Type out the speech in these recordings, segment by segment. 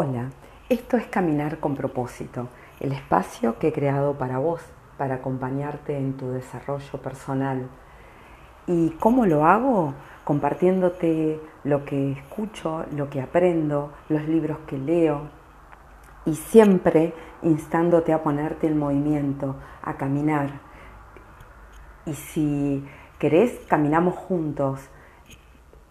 Hola, esto es Caminar con propósito, el espacio que he creado para vos, para acompañarte en tu desarrollo personal. ¿Y cómo lo hago? Compartiéndote lo que escucho, lo que aprendo, los libros que leo y siempre instándote a ponerte en movimiento, a caminar. Y si querés, caminamos juntos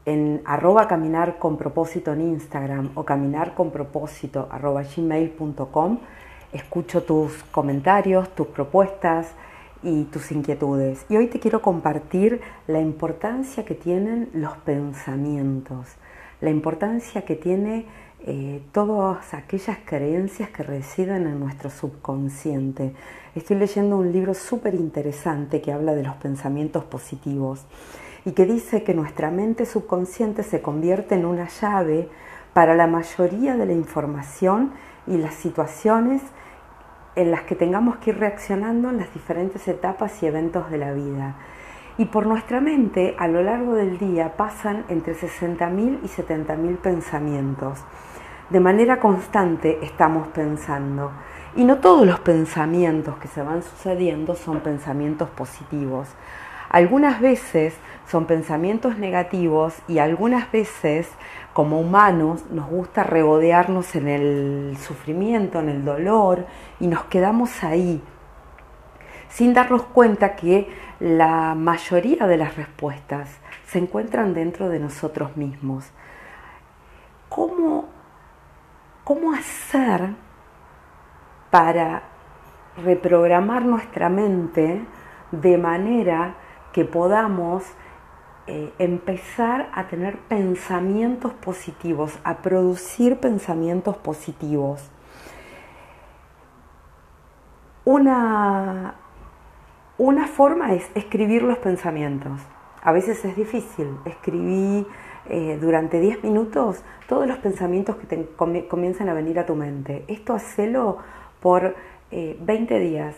en arroba caminar con propósito en Instagram o caminar con propósito arroba gmail.com escucho tus comentarios, tus propuestas y tus inquietudes. Y hoy te quiero compartir la importancia que tienen los pensamientos, la importancia que tiene eh, todas aquellas creencias que residen en nuestro subconsciente. Estoy leyendo un libro súper interesante que habla de los pensamientos positivos y que dice que nuestra mente subconsciente se convierte en una llave para la mayoría de la información y las situaciones en las que tengamos que ir reaccionando en las diferentes etapas y eventos de la vida. Y por nuestra mente, a lo largo del día, pasan entre 60.000 y 70.000 pensamientos. De manera constante estamos pensando. Y no todos los pensamientos que se van sucediendo son pensamientos positivos. Algunas veces son pensamientos negativos y algunas veces como humanos nos gusta regodearnos en el sufrimiento, en el dolor y nos quedamos ahí sin darnos cuenta que la mayoría de las respuestas se encuentran dentro de nosotros mismos. ¿Cómo, cómo hacer para reprogramar nuestra mente de manera que podamos eh, empezar a tener pensamientos positivos, a producir pensamientos positivos. Una, una forma es escribir los pensamientos. A veces es difícil. Escribí eh, durante 10 minutos todos los pensamientos que te comienzan a venir a tu mente. Esto hacelo por 20 eh, días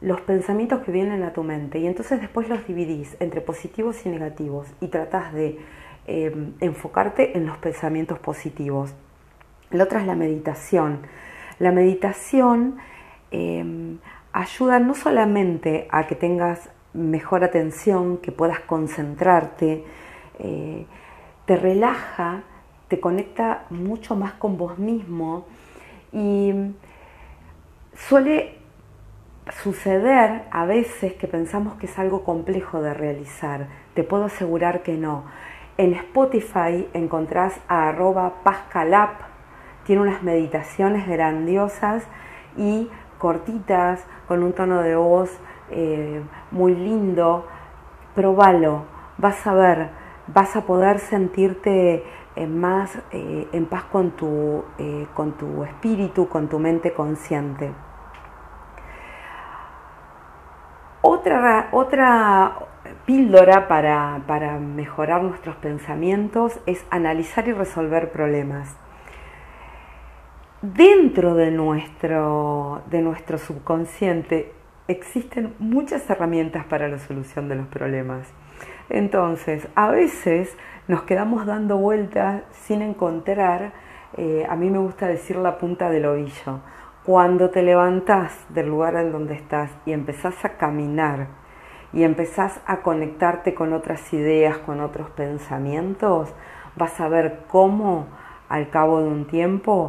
los pensamientos que vienen a tu mente y entonces después los dividís entre positivos y negativos y tratás de em, enfocarte en los pensamientos positivos. La otra es la meditación. La meditación em, ayuda no solamente a que tengas mejor atención, que puedas concentrarte, eh, te relaja, te conecta mucho más con vos mismo y suele suceder a veces que pensamos que es algo complejo de realizar. Te puedo asegurar que no. En Spotify encontrás a arroba pascalap, tiene unas meditaciones grandiosas y cortitas, con un tono de voz eh, muy lindo. Probalo, vas a ver, vas a poder sentirte eh, más eh, en paz con tu, con tu espíritu, con tu mente consciente. Otra, otra píldora para, para mejorar nuestros pensamientos es analizar y resolver problemas. Dentro de nuestro, de nuestro subconsciente existen muchas herramientas para la solución de los problemas. Entonces, a veces nos quedamos dando vueltas sin encontrar, eh, a mí me gusta decir la punta del ovillo. Cuando te levantás del lugar en donde estás y empezás a caminar y empezás a conectarte con otras ideas, con otros pensamientos, vas a ver cómo al cabo de un tiempo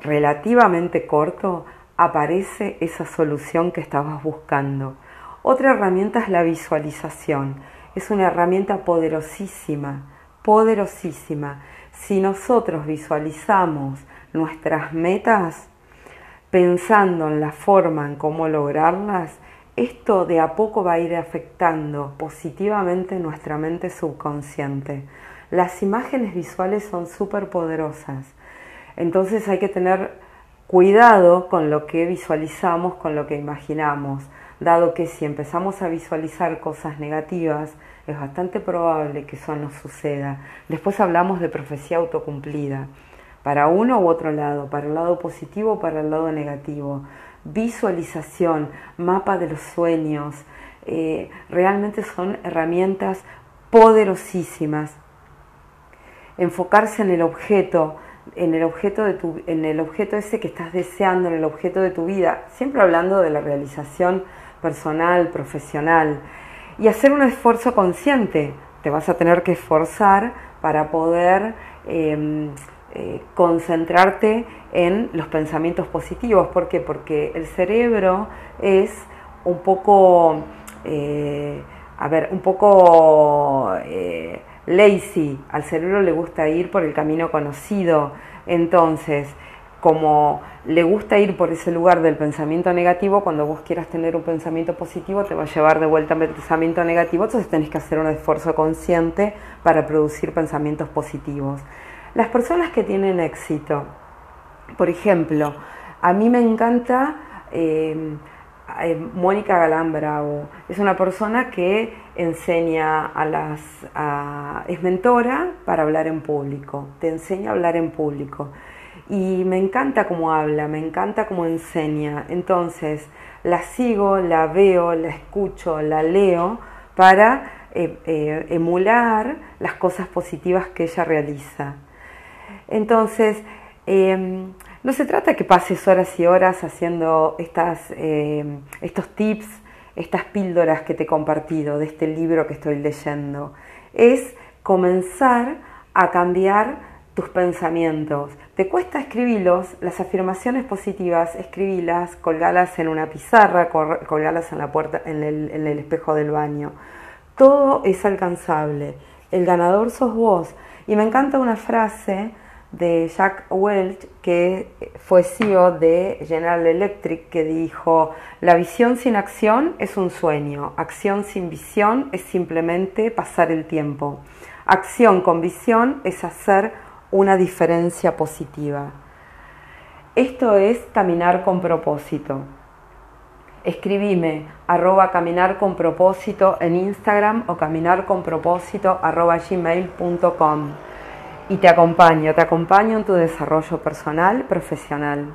relativamente corto aparece esa solución que estabas buscando. Otra herramienta es la visualización. Es una herramienta poderosísima, poderosísima. Si nosotros visualizamos nuestras metas pensando en la forma en cómo lograrlas, esto de a poco va a ir afectando positivamente nuestra mente subconsciente. Las imágenes visuales son súper poderosas, entonces hay que tener cuidado con lo que visualizamos, con lo que imaginamos, dado que si empezamos a visualizar cosas negativas, es bastante probable que eso no suceda. Después hablamos de profecía autocumplida para uno u otro lado, para el lado positivo o para el lado negativo. Visualización, mapa de los sueños, eh, realmente son herramientas poderosísimas. Enfocarse en el objeto en el objeto de tu, en el objeto ese que estás deseando, en el objeto de tu vida, siempre hablando de la realización personal, profesional, y hacer un esfuerzo consciente. Te vas a tener que esforzar para poder em, eh, concentrarte en los pensamientos positivos. ¿Por qué? Porque el cerebro es un poco, eh, a ver, un poco eh, lazy. Al cerebro le gusta ir por el camino conocido. Entonces, como le gusta ir por ese lugar del pensamiento negativo, cuando vos quieras tener un pensamiento positivo te va a llevar de vuelta al pensamiento negativo, entonces tenés que hacer un esfuerzo consciente para producir pensamientos positivos. Las personas que tienen éxito, por ejemplo, a mí me encanta eh, eh, Mónica Galán Bravo, es una persona que enseña a las, es mentora para hablar en público, te enseña a hablar en público y me encanta cómo habla, me encanta cómo enseña. Entonces, la sigo, la veo, la escucho, la leo para eh, eh, emular las cosas positivas que ella realiza. Entonces, em, no se trata que pases horas y horas haciendo estas, em, estos tips, estas píldoras que te he compartido de este libro que estoy leyendo. Es comenzar a cambiar tus pensamientos. ¿Te cuesta escribirlos? Las afirmaciones positivas, escribilas, colgalas en una pizarra, colgalas en la puerta, en el, en el espejo del baño. Todo es alcanzable. El ganador sos vos. Y me encanta una frase de Jack Welch, que fue CEO de General Electric, que dijo, la visión sin acción es un sueño, acción sin visión es simplemente pasar el tiempo. Acción con visión es hacer una diferencia positiva. Esto es caminar con propósito. Escribime arroba caminar con propósito en Instagram o caminar con propósito arroba gmail.com y te acompaño, te acompaño en tu desarrollo personal, profesional.